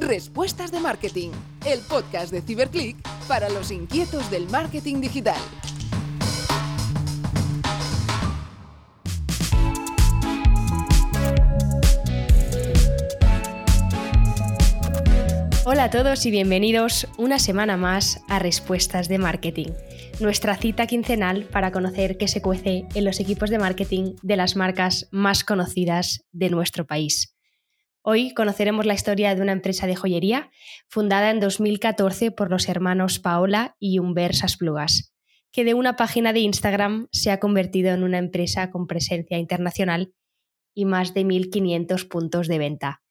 Respuestas de Marketing, el podcast de Ciberclick para los inquietos del marketing digital. Hola a todos y bienvenidos una semana más a Respuestas de Marketing, nuestra cita quincenal para conocer qué se cuece en los equipos de marketing de las marcas más conocidas de nuestro país. Hoy conoceremos la historia de una empresa de joyería fundada en 2014 por los hermanos Paola y Humber Sasplugas, que de una página de Instagram se ha convertido en una empresa con presencia internacional y más de 1.500 puntos de venta.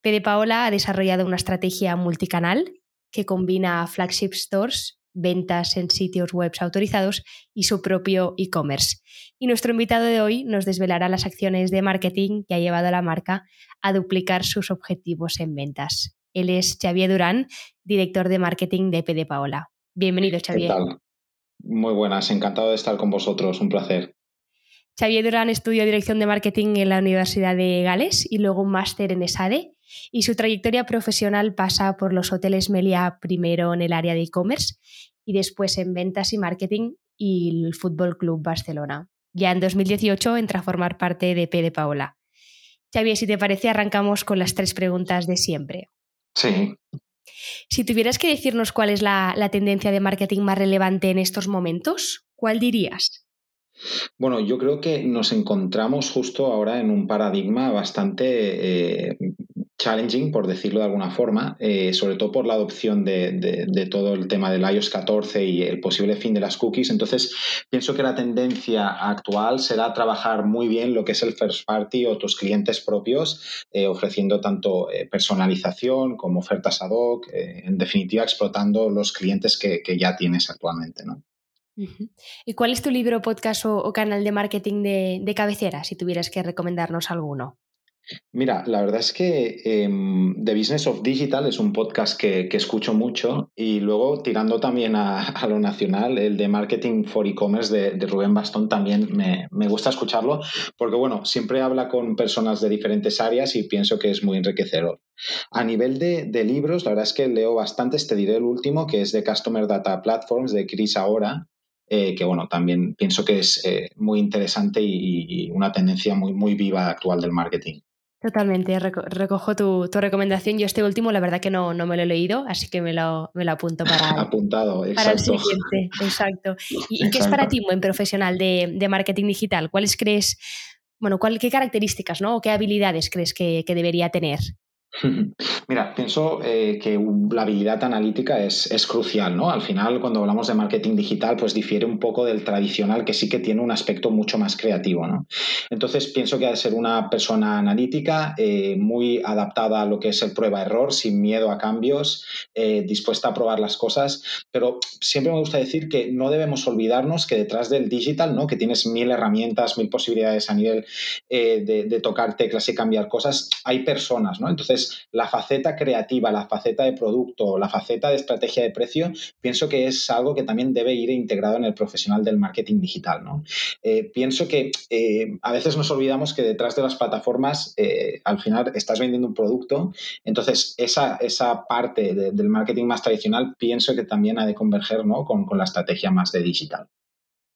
Pede Paola ha desarrollado una estrategia multicanal que combina flagship stores, ventas en sitios web autorizados y su propio e-commerce. Y nuestro invitado de hoy nos desvelará las acciones de marketing que ha llevado a la marca a duplicar sus objetivos en ventas. Él es Xavier Durán, director de marketing de PD Paola. Bienvenido, Xavier. ¿Qué tal? Muy buenas, encantado de estar con vosotros, un placer. Xavier Durán estudió dirección de marketing en la Universidad de Gales y luego un máster en ESADE y su trayectoria profesional pasa por los hoteles Melia primero en el área de e-commerce y después en ventas y marketing y el Fútbol Club Barcelona. Ya en 2018 entra a formar parte de P de Paola. Xavier, si te parece, arrancamos con las tres preguntas de siempre. Sí. Si tuvieras que decirnos cuál es la, la tendencia de marketing más relevante en estos momentos, ¿cuál dirías? Bueno, yo creo que nos encontramos justo ahora en un paradigma bastante eh, challenging, por decirlo de alguna forma, eh, sobre todo por la adopción de, todo el tema del iOS 14 y el posible fin de las cookies. Entonces, pienso que la tendencia actual será trabajar muy bien lo que es el first party o tus clientes propios, eh, ofreciendo tanto personalización como ofertas ad hoc, en definitiva, explotando los clientes que, ya tienes actualmente. ¿Y cuál es tu libro, podcast o, canal de marketing de, cabecera, si tuvieras que recomendarnos alguno? Mira, la verdad es que em, The Business of Digital es un podcast que, escucho mucho y luego tirando también a, lo nacional, el de Marketing for E-Commerce de, Rubén Bastón también me, gusta escucharlo porque, bueno, siempre habla con personas de diferentes áreas y pienso que es muy enriquecedor. A nivel de, libros, la verdad es que leo bastantes, te diré el último, que es de Customer Data Platforms de Chris Ahora, eh, que bueno, también pienso que es eh, muy interesante y, una tendencia muy, muy viva actual del marketing. Totalmente, recojo tu, recomendación. Yo este último, la verdad que no, no me lo he leído, así que me lo, me lo apunto para, Apuntado, para el siguiente. Exacto. ¿Y, qué es para ti un buen profesional de, de, marketing digital? ¿Cuáles crees, bueno, cuál, qué características ¿no? o qué habilidades crees que, que debería tener? Mira, pienso eh, que la habilidad analítica es, es, crucial, ¿no? Al final, cuando hablamos de marketing digital, pues difiere un poco del tradicional, que sí que tiene un aspecto mucho más creativo, ¿no? Entonces, pienso que ha de ser una persona analítica, eh, muy adaptada a lo que es el prueba-error, sin miedo a cambios, eh, dispuesta a probar las cosas, pero siempre me gusta decir que no debemos olvidarnos que detrás del digital, ¿no? Que tienes mil herramientas, mil posibilidades a nivel de, de tocar teclas y cambiar cosas, hay personas, ¿no? Entonces, la faceta creativa, la faceta de producto, la faceta de estrategia de precio, pienso que es algo que también debe ir integrado en el profesional del marketing digital. ¿no? Eh, pienso que eh, a veces nos olvidamos que detrás de las plataformas, eh, al final estás vendiendo un producto, entonces esa, esa parte del marketing más tradicional pienso que también ha de converger ¿no? con, con la estrategia más de digital.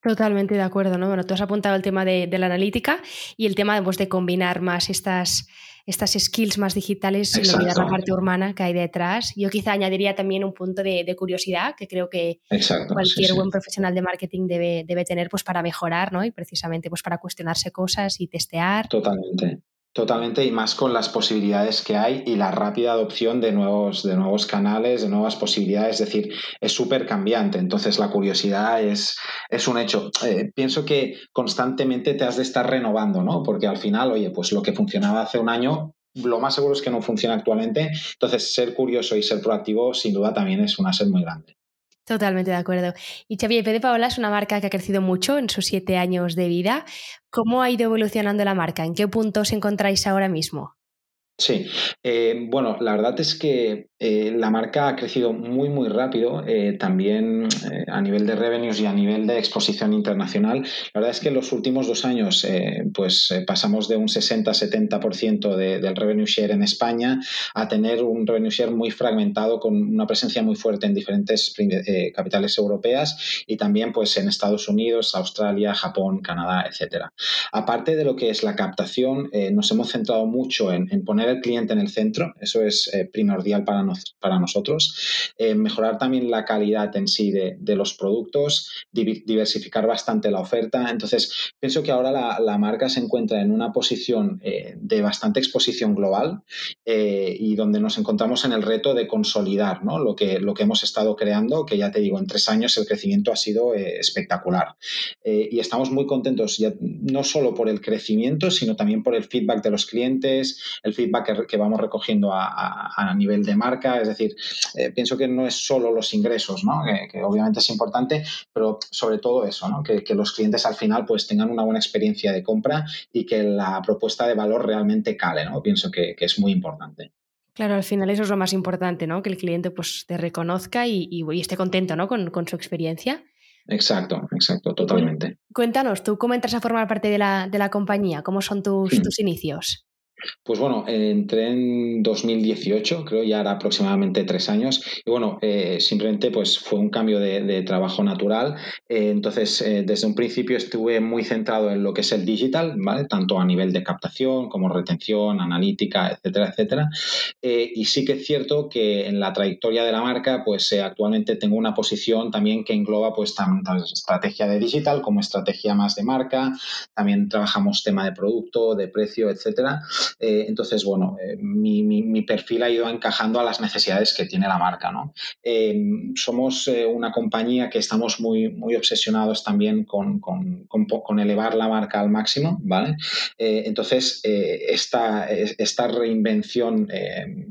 Totalmente de acuerdo, ¿no? Bueno, tú has apuntado el tema de, la analítica y el tema pues, de combinar más estas, estas skills más digitales sin olvidar la parte humana que hay detrás. Yo quizá añadiría también un punto de, curiosidad que creo que cualquier buen profesional de marketing debe, debe, tener pues, para mejorar, ¿no? Y precisamente pues, para cuestionarse cosas y testear. Totalmente. Totalmente, y más con las posibilidades que hay y la rápida adopción de nuevos, de nuevos canales, de nuevas posibilidades, es decir, es súper cambiante. Entonces, la curiosidad es, es un hecho. Eh, pienso que constantemente te has de estar renovando, ¿no? Porque al final, oye, pues lo que funcionaba hace un año, lo más seguro es que no funciona actualmente. Entonces, ser curioso y ser proactivo, sin duda, también es una sed muy grande. Totalmente de acuerdo. Y Xavier P. de Paola es una marca que ha crecido mucho en sus siete años de vida. ¿Cómo ha ido evolucionando la marca? ¿En qué punto os encontráis ahora mismo? Sí, eh, bueno, la verdad es que eh, la marca ha crecido muy, muy rápido, eh, también a nivel de revenues y a nivel de exposición internacional. La verdad es que en los últimos dos años, pues pasamos de un 60-70% de, del revenue share en España a tener un revenue share muy fragmentado con una presencia muy fuerte en diferentes capitales europeas y también pues en Estados Unidos, Australia, Japón, Canadá, etcétera. Aparte de lo que es la captación, nos hemos centrado mucho en poner el cliente en el centro, eso es eh, primordial para, para nosotros. Eh, mejorar también la calidad en sí de, los productos, diversificar bastante la oferta. Entonces, pienso que ahora la, marca se encuentra en una posición eh, de bastante exposición global y donde nos encontramos en el reto de consolidar ¿no? lo, que, lo que hemos estado creando, que ya te digo, en tres años el crecimiento ha sido espectacular. y estamos muy contentos, ya, no solo por el crecimiento, sino también por el feedback de los clientes, el feedback que, vamos recogiendo a, nivel de marca. Es decir, eh, pienso que no es solo los ingresos, ¿no? que, obviamente es importante, pero sobre todo eso, ¿no? que, los clientes al final pues tengan una buena experiencia de compra y que la propuesta de valor realmente cale. ¿no? Pienso que, es muy importante. Claro, al final eso es lo más importante, ¿no? Que el cliente pues, te reconozca y, esté contento ¿no? con, su experiencia. Exacto, exacto, totalmente. Cuéntanos, ¿tú cómo entras a formar parte de la, compañía? ¿Cómo son tus, tus inicios? Pues bueno, entré en 2018, creo ya era aproximadamente tres años, y bueno, eh, simplemente pues fue un cambio de, trabajo natural. Eh, entonces, eh, desde un principio estuve muy centrado en lo que es el digital, ¿vale? Tanto a nivel de captación como retención, analítica, etcétera, etcétera. y sí que es cierto que en la trayectoria de la marca, pues actualmente tengo una posición también que engloba pues tanto estrategia de digital como estrategia más de marca. También trabajamos tema de producto, de precio, etcétera. Eh, entonces, bueno, eh, mi, perfil ha ido encajando a las necesidades que tiene la marca. ¿no? Eh, somos una compañía que estamos muy, muy obsesionados también con, elevar la marca al máximo. ¿vale? entonces, esta, esta reinvención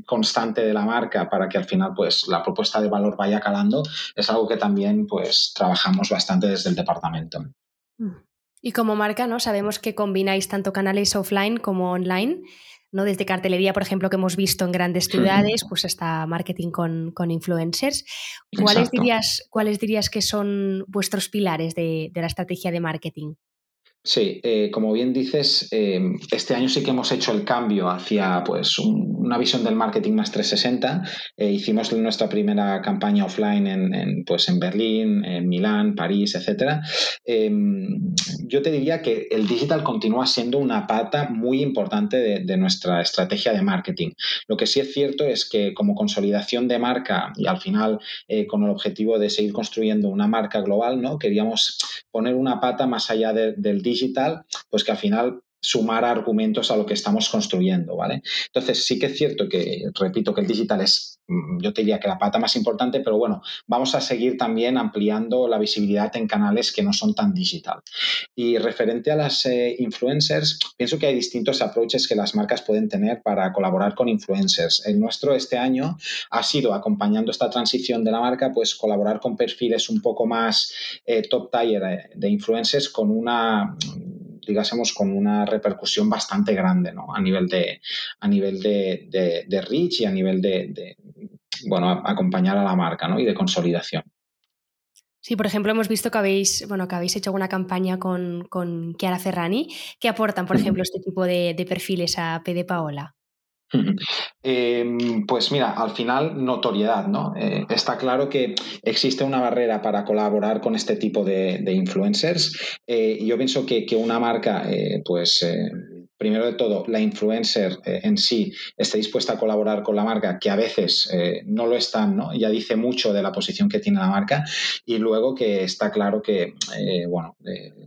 constante de la marca para que al final pues, la propuesta de valor vaya calando es algo que también pues, trabajamos bastante desde el departamento. Mm. Y como marca, ¿no? Sabemos que combináis tanto canales offline como online, ¿no? Desde cartelería, por ejemplo, que hemos visto en grandes ciudades, pues hasta marketing con, influencers. ¿Cuáles dirías, ¿Cuáles dirías que son vuestros pilares de, de la estrategia de marketing? Sí, eh, como bien dices, eh, este año sí que hemos hecho el cambio hacia pues, una visión del marketing más 360. Eh, hicimos nuestra primera campaña offline en, pues, en Berlín, en Milán, París, etc. Em, yo te diría que el digital continúa siendo una pata muy importante de, de, nuestra estrategia de marketing. Lo que sí es cierto es que como consolidación de marca y al final con el objetivo de seguir construyendo una marca global, ¿no? queríamos poner una pata más allá del digital, pues que al final sumar argumentos a lo que estamos construyendo, ¿vale? Entonces, sí que es cierto que, repito, que el digital es, mm, yo te diría que la pata más importante, pero bueno, vamos a seguir también ampliando la visibilidad en canales que no son tan digital. Y referente a las eh, influencers, pienso que hay distintos approaches que las marcas pueden tener para colaborar con influencers. El nuestro este año ha sido, acompañando esta transición de la marca, pues colaborar con perfiles un poco más eh, top tier eh, de influencers con una digásemos, con una repercusión bastante grande ¿no? a nivel de, a nivel de, de, reach y a nivel de, bueno, acompañar a la marca ¿no? y de consolidación. Sí, por ejemplo, hemos visto que habéis, bueno, que habéis hecho una campaña con, con Chiara Ferrani. ¿Qué aportan, por ejemplo, este tipo de, perfiles a P de Paola? Em, pues mira, al final notoriedad, ¿no? Eh, está claro que existe una barrera para colaborar con este tipo de, influencers. Eh, yo pienso que, que una marca, eh, pues primero de todo, la influencer eh, en sí esté dispuesta a colaborar con la marca, que a veces eh, no lo están, ¿no? Ya dice mucho de la posición que tiene la marca. Y luego que está claro que, eh, bueno,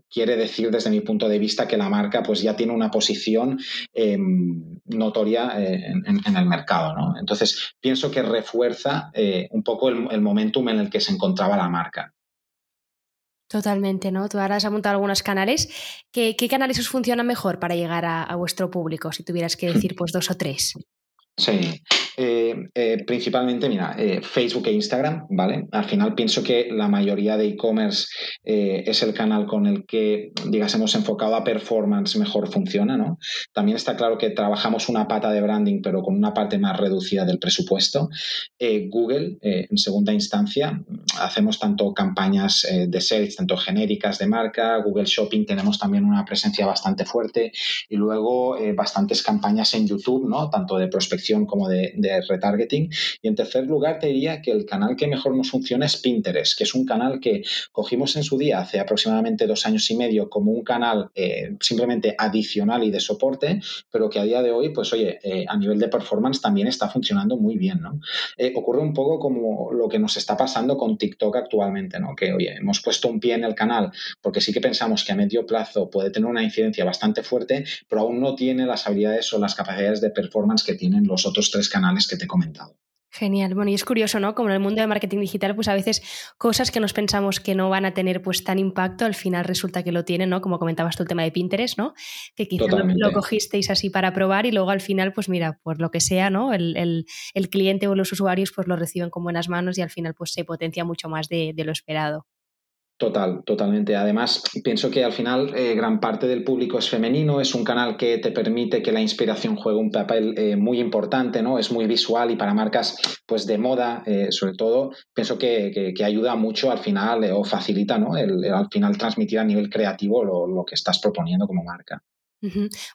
quiere decir desde mi punto de vista que la marca pues ya tiene una posición em, notoria en, el mercado, ¿no? Entonces, pienso que refuerza un poco el, el momentum en el que se encontraba la marca. Totalmente, ¿no? Tú ahora has apuntado algunos canales. ¿Qué, canales os funcionan mejor para llegar a, vuestro público? Si tuvieras que decir, pues dos o tres. Sí, principalmente, mira, Facebook e Instagram, ¿vale? Al final pienso que la mayoría de e-commerce es el canal con el que, digamos, hemos enfocado a performance mejor funciona, ¿no? También está claro que trabajamos una pata de branding, pero con una parte más reducida del presupuesto. Google, en segunda instancia, hacemos tanto campañas de search, tanto genéricas de marca, Google Shopping tenemos también una presencia bastante fuerte y luego eh, bastantes campañas en YouTube, ¿no? Tanto de prospección como de, retargeting. Y en tercer lugar, te diría que el canal que mejor nos funciona es Pinterest, que es un canal que cogimos en su día, hace aproximadamente dos años y medio, como un canal eh, simplemente adicional y de soporte, pero que a día de hoy, pues oye, eh, a nivel de performance también está funcionando muy bien, ¿no? ocurre un poco como lo que nos está pasando con TikTok actualmente, ¿no? Que, oye, hemos puesto un pie en el canal porque sí que pensamos que a medio plazo puede tener una incidencia bastante fuerte, pero aún no tiene las habilidades o las capacidades de performance que tienen los otros tres canales que te he comentado. Genial. Bueno, y es curioso, ¿no? Como en el mundo de marketing digital, pues a veces cosas que nos pensamos que no van a tener pues tan impacto, al final resulta que lo tienen, ¿no? Como comentabas tú el tema de Pinterest, ¿no? Que quizá lo, cogisteis así para probar y luego al final, pues mira, por lo que sea, ¿no? El, cliente o los usuarios pues lo reciben con buenas manos y al final pues se potencia mucho más de lo esperado. Total, totalmente. Además, pienso que al final eh, gran parte del público es femenino, es un canal que te permite que la inspiración juegue un papel eh, muy importante, ¿no? Es muy visual y para marcas pues de moda, eh, sobre todo, pienso que, ayuda mucho al final o facilita, ¿no? El, al final transmitir a nivel creativo lo, que estás proponiendo como marca.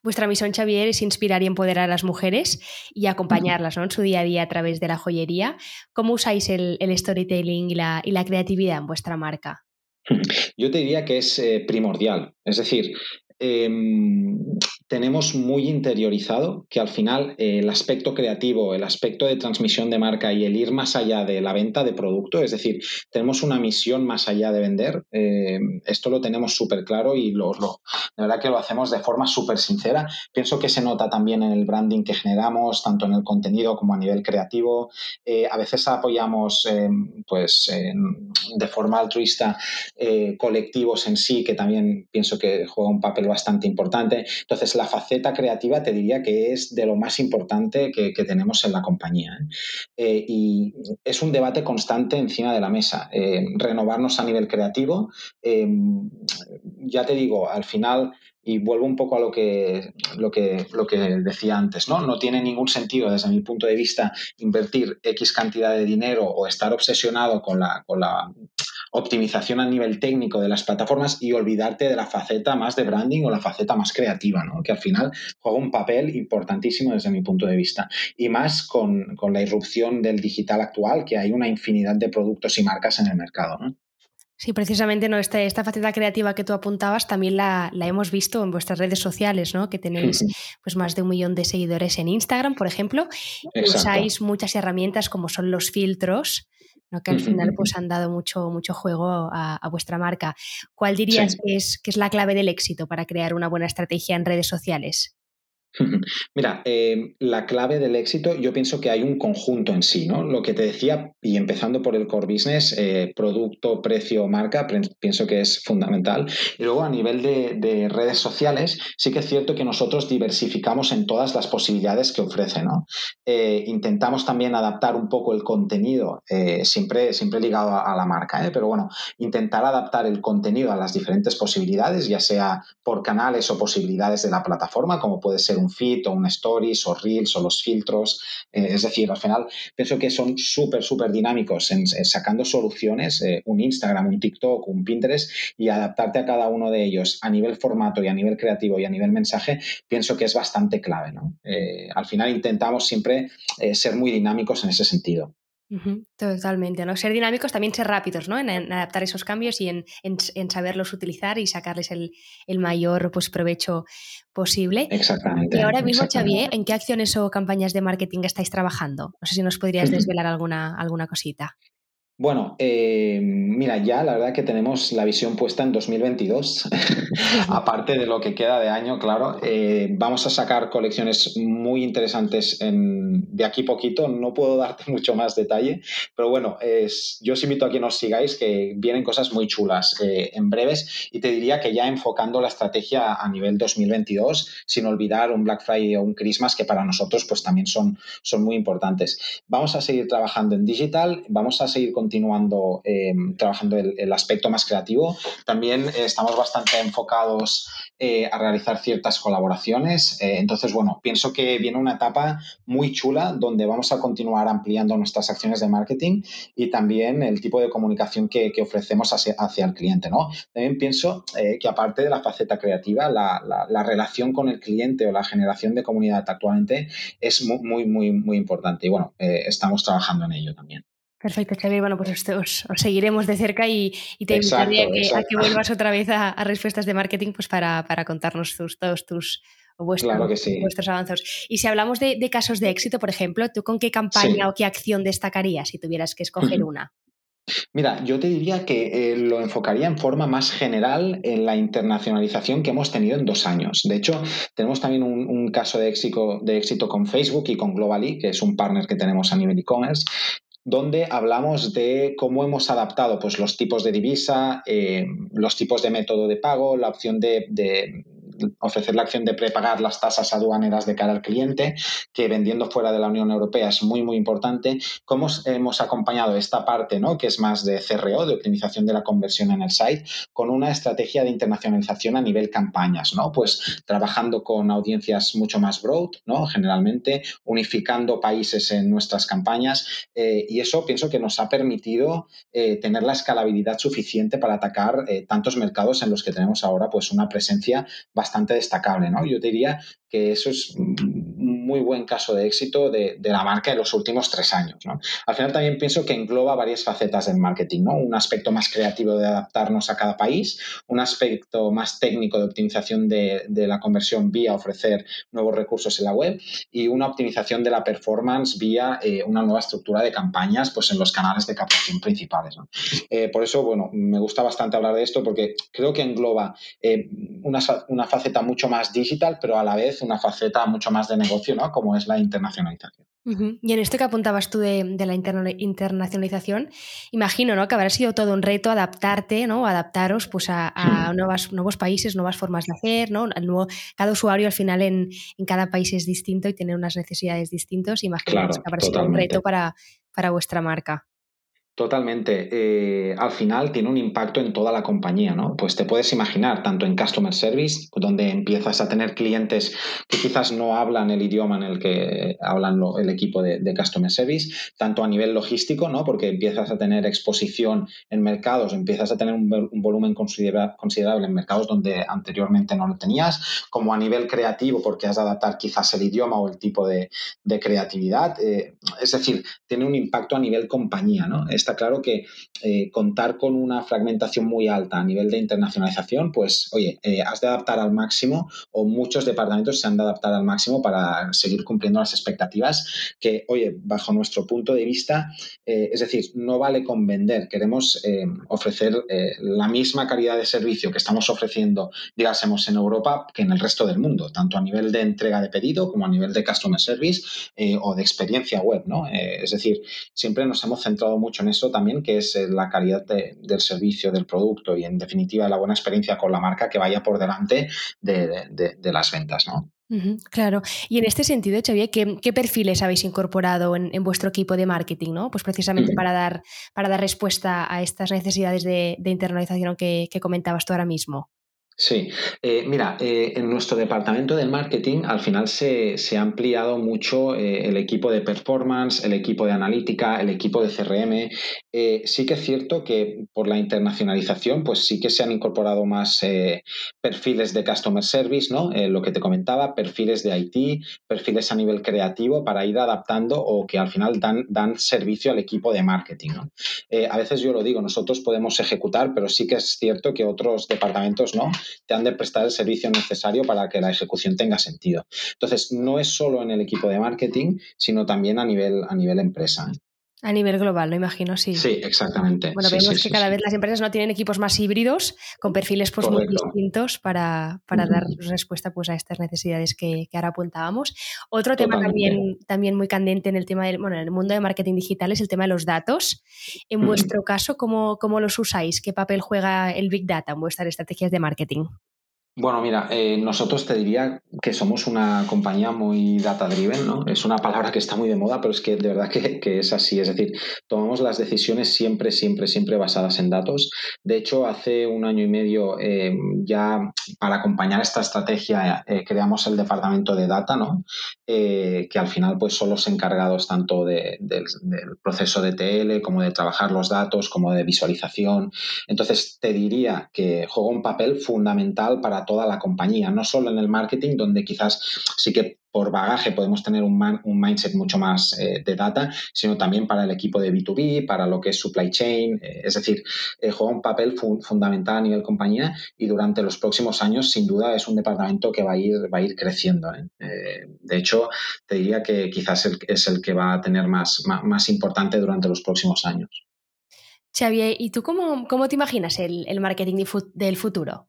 Vuestra misión, Xavier, es inspirar y empoderar a las mujeres y acompañarlas en su día a día a través de la joyería. ¿Cómo usáis el, storytelling y la creatividad en vuestra marca? Yo te diría que es eh, primordial. Es decir, em, tenemos muy interiorizado que al final eh, el aspecto creativo, el aspecto de transmisión de marca y el ir más allá de la venta de producto, es decir, tenemos una misión más allá de vender, eh, esto lo tenemos súper claro y lo, de verdad que lo hacemos de forma súper sincera. Pienso que se nota también en el branding que generamos, tanto en el contenido como a nivel creativo. Eh, a veces apoyamos pues, de forma altruista colectivos en sí, que también pienso que juega un papel bastante importante. Entonces, la faceta creativa te diría que es de lo más importante que, tenemos en la compañía. ¿eh? Eh, y es un debate constante encima de la mesa. Eh, renovarnos a nivel creativo. ya te digo, al final y vuelvo un poco a lo que, lo que, lo que decía antes, ¿no? No tiene ningún sentido, desde mi punto de vista, invertir X cantidad de dinero o estar obsesionado con la, con la optimización a nivel técnico de las plataformas y olvidarte de la faceta más de branding o la faceta más creativa, ¿no? que al final juega un papel importantísimo desde mi punto de vista. Y más con, con la irrupción del digital actual, que hay una infinidad de productos y marcas en el mercado. ¿no? Sí, precisamente ¿no? Este, esta faceta creativa que tú apuntabas también la, hemos visto en vuestras redes sociales, ¿no? que tenéis pues, más de un millón de seguidores en Instagram, por ejemplo. Usáis muchas herramientas como son los filtros, ¿no? que al final pues, han dado mucho, mucho juego a, vuestra marca. ¿Cuál dirías que, es, que es la clave del éxito para crear una buena estrategia en redes sociales? Mira, eh, la clave del éxito, yo pienso que hay un conjunto en sí, ¿no? Lo que te decía, y empezando por el core business, eh, producto, precio, marca, pienso que es fundamental. Y luego a nivel de, redes sociales, sí que es cierto que nosotros diversificamos en todas las posibilidades que ofrece, ¿no? Eh, intentamos también adaptar un poco el contenido, siempre, siempre ligado a, a la marca, pero bueno, intentar adaptar el contenido a las diferentes posibilidades, ya sea por canales o posibilidades de la plataforma, como puede ser un feed o un stories o reels o los filtros. Eh, es decir, al final pienso que son súper, súper dinámicos en, sacando soluciones, eh, un Instagram, un TikTok, un Pinterest y adaptarte a cada uno de ellos a nivel formato y a nivel creativo y a nivel mensaje, pienso que es bastante clave. Eh, al final intentamos siempre ser muy dinámicos en ese sentido. Totalmente, ¿no? Ser dinámicos, también ser rápidos, ¿no? En, adaptar esos cambios y en, saberlos utilizar y sacarles el, mayor pues, provecho posible. Exactamente. Y ahora mismo, Xavier, ¿en qué acciones o campañas de marketing estáis trabajando? No sé si nos podrías desvelar alguna, alguna cosita. Bueno, eh, mira, ya la verdad que tenemos la visión puesta en 2022, aparte de lo que queda de año, claro. Eh, vamos a sacar colecciones muy interesantes de aquí poquito, no puedo darte mucho más detalle, pero bueno, yo os invito a que nos sigáis, que vienen cosas muy chulas eh, en breves y te diría que ya enfocando la estrategia a nivel 2022, sin olvidar un Black Friday o un Christmas que para nosotros pues también son, son muy importantes. Vamos a seguir trabajando en digital, vamos a seguir con continuando eh, trabajando el, aspecto más creativo. También eh, estamos bastante enfocados eh, a realizar ciertas colaboraciones. entonces, bueno, pienso que viene una etapa muy chula donde vamos a continuar ampliando nuestras acciones de marketing y también el tipo de comunicación que, ofrecemos hacia, el cliente. ¿no? También pienso que aparte de la faceta creativa, la, la, relación con el cliente o la generación de comunidad actualmente es muy, muy, muy importante. Y bueno, estamos trabajando en ello también. Perfecto, Xavier. Bueno, pues os, seguiremos de cerca y, te invitaría a que, vuelvas otra vez a, respuestas de marketing pues para, contarnos todos tus vuestros avances. Y si hablamos de, casos de éxito, por ejemplo, ¿tú con qué campaña o qué acción destacarías si tuvieras que escoger una? Mira, yo te diría que eh, lo enfocaría en forma más general en la internacionalización que hemos tenido en dos años. De hecho, tenemos también un, caso de éxito, de éxito con Facebook y con Globally, que es un partner que tenemos a nivel e-commerce, donde hablamos de cómo hemos adaptado pues, los tipos de divisa, eh, los tipos de método de pago, la opción de ofrecer la acción de prepagar las tasas aduaneras de cara al cliente, que vendiendo fuera de la Unión Europea es muy, muy importante. ¿Cómo hemos acompañado esta parte, ¿no? que es más de CRO, de optimización de la conversión en el site, con una estrategia de internacionalización a nivel campañas? ¿no? Pues trabajando con audiencias mucho más broad, ¿no? generalmente, unificando países en nuestras campañas. Eh, y eso pienso que nos ha permitido eh, tener la escalabilidad suficiente para atacar eh, tantos mercados en los que tenemos ahora pues una presencia bastante bastante destacable, ¿no? Yo diría que eso es un muy buen caso de éxito de, la marca en los últimos tres años. Al final también pienso que engloba varias facetas del marketing, ¿no? un aspecto más creativo de adaptarnos a cada país, un aspecto más técnico de optimización de, la conversión vía ofrecer nuevos recursos en la web y una optimización de la performance vía eh, una nueva estructura de campañas pues, en los canales de captación principales. Eh, por eso, bueno, me gusta bastante hablar de esto porque creo que engloba eh, una faceta mucho más digital, pero a la vez una faceta mucho más de negocio, ¿no? Como es la internacionalización. Y en esto que apuntabas tú de, la internacionalización, imagino ¿no? que habrá sido todo un reto adaptarte, ¿no? adaptaros pues, a, nuevos países, nuevas formas de hacer. ¿no? cada usuario al final en, cada país es distinto y tiene unas necesidades distintas. Imagino que habrá sido un reto para, para vuestra marca. Totalmente. Eh, al final tiene un impacto en toda la compañía, ¿no? Pues te puedes imaginar, tanto en Customer Service, donde empiezas a tener clientes que quizás no hablan el idioma en el que hablan el equipo de, Customer Service, tanto a nivel logístico, ¿no? Porque empiezas a tener exposición en mercados, empiezas a tener un, volumen considerable en mercados donde anteriormente no lo tenías, como a nivel creativo, porque has de adaptar quizás el idioma o el tipo de, creatividad. Eh, es decir, tiene un impacto a nivel compañía, ¿no? Está claro que eh, contar con una fragmentación muy alta a nivel de internacionalización, pues, oye, eh, has de adaptar al máximo o muchos departamentos se han de adaptar al máximo para seguir cumpliendo las expectativas que, oye, bajo nuestro punto de vista, eh, es decir, no vale con vender, queremos ofrecer la misma calidad de servicio que estamos ofreciendo, digásemos, en Europa que en el resto del mundo, tanto a nivel de entrega de pedido como a nivel de customer service o de experiencia web, ¿no? es decir, siempre nos hemos centrado mucho en eso eso también, que es eh, la calidad del servicio, del producto y, en definitiva, la buena experiencia con la marca que vaya por delante de, las ventas, ¿no? claro. Y en este sentido, Xavier, ¿qué, perfiles habéis incorporado en, vuestro equipo de marketing? ¿no? Pues precisamente para, dar, para dar respuesta a estas necesidades de, internalización que, que comentabas tú ahora mismo. Sí, eh, mira, eh, en nuestro departamento de marketing al final se, ha ampliado mucho eh, el equipo de performance, el equipo de analítica, el equipo de CRM. sí que es cierto que por la internacionalización, pues sí que se han incorporado más perfiles de customer service, ¿no? lo que te comentaba, perfiles de IT, perfiles a nivel creativo para ir adaptando o que al final dan, dan servicio al equipo de marketing. ¿no? a veces yo lo digo, nosotros podemos ejecutar, pero sí que es cierto que otros departamentos no te han de prestar el servicio necesario para que la ejecución tenga sentido. Entonces, no es solo en el equipo de marketing, sino también a nivel, a nivel empresa. A nivel global, lo imagino, sí. Sí, exactamente. Bueno, vemos que cada vez las empresas no tienen equipos más híbridos, con perfiles pues, muy distintos para, dar respuesta pues, a estas necesidades que, ahora apuntábamos. Otro tema también, también muy candente en el tema del, bueno, en el mundo de marketing digital es el tema de los datos. En vuestro caso, ¿cómo, ¿cómo los usáis? ¿Qué papel juega el Big Data en vuestras estrategias de marketing? Bueno, mira, eh, nosotros te diría que somos una compañía muy data-driven, ¿no? Es una palabra que está muy de moda, pero es que de verdad que, es así. Es decir, tomamos las decisiones siempre, siempre, siempre basadas en datos. De hecho, hace un año y medio eh, ya para acompañar esta estrategia eh, creamos el departamento de data, ¿no? que al final pues son los encargados tanto del proceso de TL como de trabajar los datos, como de visualización. Entonces, te diría que juega un papel fundamental para toda la compañía, no solo en el marketing, donde quizás sí que por bagaje podemos tener un, un mindset mucho más eh, de data, sino también para el equipo de B2B, para lo que es supply chain. Eh, es decir, eh, juega un papel fundamental a nivel compañía y durante los próximos años, sin duda, es un departamento que va a ir, va a ir creciendo. de hecho, te diría que quizás es el que va a tener más, más, importante durante los próximos años. Xavier, ¿y tú cómo, cómo te imaginas el marketing del futuro?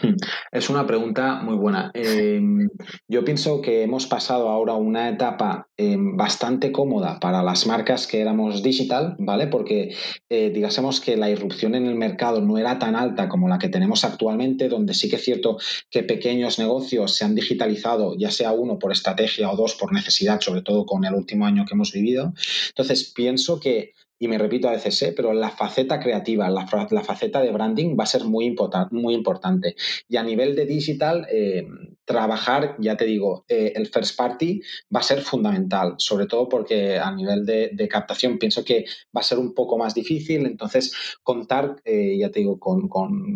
Hmm. Es una pregunta muy buena. Em, yo pienso que hemos pasado ahora una etapa em, bastante cómoda para las marcas que éramos digital, ¿vale? Porque eh, digásemos que la irrupción en el mercado no era tan alta como la que tenemos actualmente, donde sí que es cierto que pequeños negocios se han digitalizado, ya sea uno por estrategia o dos por necesidad, sobre todo con el último año que hemos vivido. Entonces, pienso que y me repito a veces, ¿eh? pero la faceta creativa, la, faceta de branding va a ser muy, muy importante. Y a nivel de digital, eh, trabajar, ya te digo, eh, el first party va a ser fundamental, sobre todo porque a nivel de, captación pienso que va a ser un poco más difícil. Entonces, contar, ya te digo, con,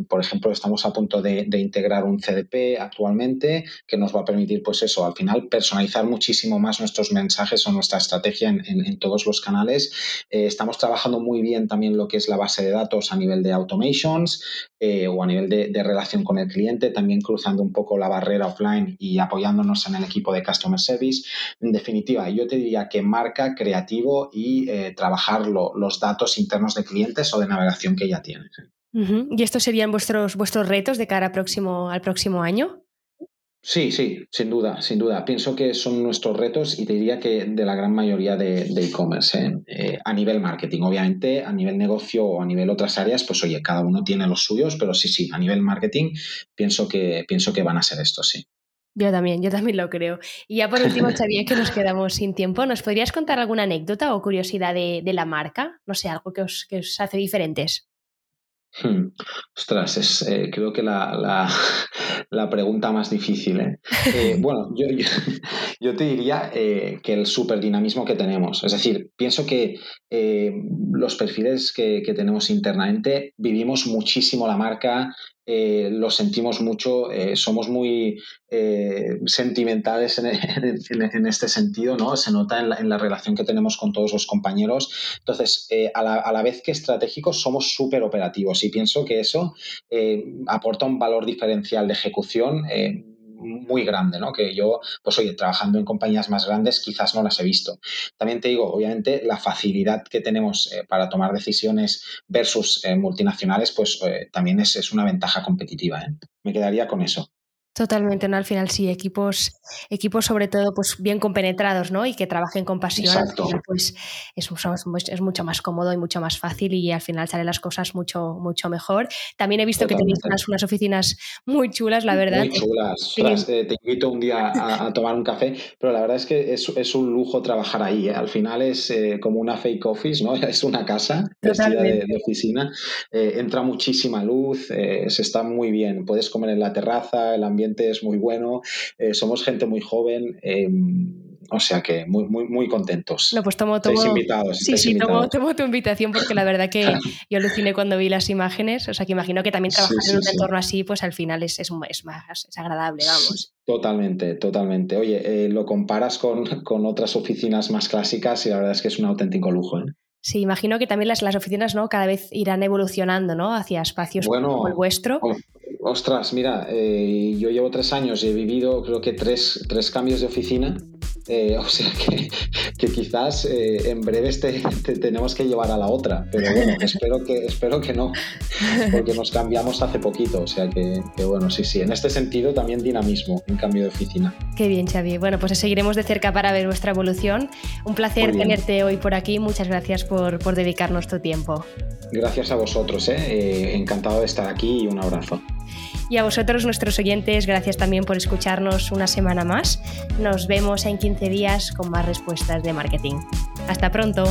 por ejemplo, estamos a punto de, integrar un CDP actualmente que nos va a permitir, pues eso, al final personalizar muchísimo más nuestros mensajes o nuestra estrategia en, en todos los canales. estamos trabajando muy bien también lo que es la base de datos a nivel de automations eh, o a nivel de, relación con el cliente, también cruzando un poco la barrera offline y apoyándonos en el equipo de Customer Service. En definitiva, yo te diría que marca, creativo y eh, trabajar los datos internos de clientes o de navegación que ya tienes. ¿Y estos serían vuestros, vuestros retos de cara próximo, al próximo año? Sí, sí, sin duda, sin duda. Pienso que son nuestros retos y te diría que de la gran mayoría de e-commerce. ¿eh? Eh, a nivel marketing, obviamente, a nivel negocio o a nivel otras áreas, pues oye, cada uno tiene los suyos, pero sí, sí, a nivel marketing pienso que, pienso que van a ser estos, sí. Yo también, yo también lo creo. Y ya por último, Xavier, que nos quedamos sin tiempo, ¿nos podrías contar alguna anécdota o curiosidad de, la marca? No sé, algo que os, que os hace diferentes. Hmm. Ostras, es eh, creo que la, pregunta más difícil. ¿eh? Eh, bueno, yo, yo, te diría que el superdinamismo que tenemos. Es decir, pienso que los perfiles que, que, tenemos internamente vivimos muchísimo la marca, eh, lo sentimos mucho, eh, somos muy eh, sentimentales en, este sentido, ¿no? Se nota en la, relación que tenemos con todos los compañeros. Entonces, a la, vez que estratégicos, somos súper operativos y pienso que eso aporta un valor diferencial de ejecución muy grande, ¿no? Que yo, pues oye, trabajando en compañías más grandes quizás no las he visto. También te digo, obviamente, la facilidad que tenemos eh, para tomar decisiones versus eh, multinacionales, pues eh, también es, es, una ventaja competitiva. Me quedaría con eso. Totalmente, ¿no? Al final sí, equipos, equipos sobre todo pues bien compenetrados, ¿no? Y que trabajen con pasión, pues es, es, mucho más cómodo y mucho más fácil y al final salen las cosas mucho, mucho mejor. También he visto que tenéis unas, oficinas muy chulas, la verdad. Muy chulas. Eh, te invito un día a, tomar un café, pero la verdad es que es, un lujo trabajar ahí. ¿eh? Al final es eh, como una fake office, ¿no? Es una casa vestida de, oficina. entra muchísima luz, se está muy bien. Puedes comer en la terraza, el ambiente es muy bueno, eh, somos gente muy joven. Em, o sea que muy, muy, muy contentos. No, pues tomo, tomo invitados. Sí, sí, Tomo, tu invitación porque la verdad que yo aluciné cuando vi las imágenes. O sea que imagino que también trabajar en un entorno así, pues al final es, es, más es agradable, vamos. Totalmente, totalmente. Oye, eh, lo comparas con, con, otras oficinas más clásicas y la verdad es que es un auténtico lujo. ¿eh? Sí, imagino que también las, las oficinas ¿no? cada vez irán evolucionando ¿no? hacia espacios como el vuestro. Ostras, mira, eh, yo llevo tres años y he vivido creo que tres, tres cambios de oficina Eh, o sea que, quizás eh, en breve te, tenemos que llevar a la otra. Pero bueno, espero que, espero que no, porque nos cambiamos hace poquito. O sea que, bueno, sí, sí. En este sentido también dinamismo en cambio de oficina. Qué bien, Xavi. Bueno, pues seguiremos de cerca para ver vuestra evolución. Un placer tenerte hoy por aquí. Muchas gracias por, por dedicarnos tu tiempo. Gracias a vosotros. ¿eh? encantado de estar aquí y un abrazo. Y a vosotros, nuestros oyentes, gracias también por escucharnos una semana más. Nos vemos en 15 días con más respuestas de marketing. Hasta pronto.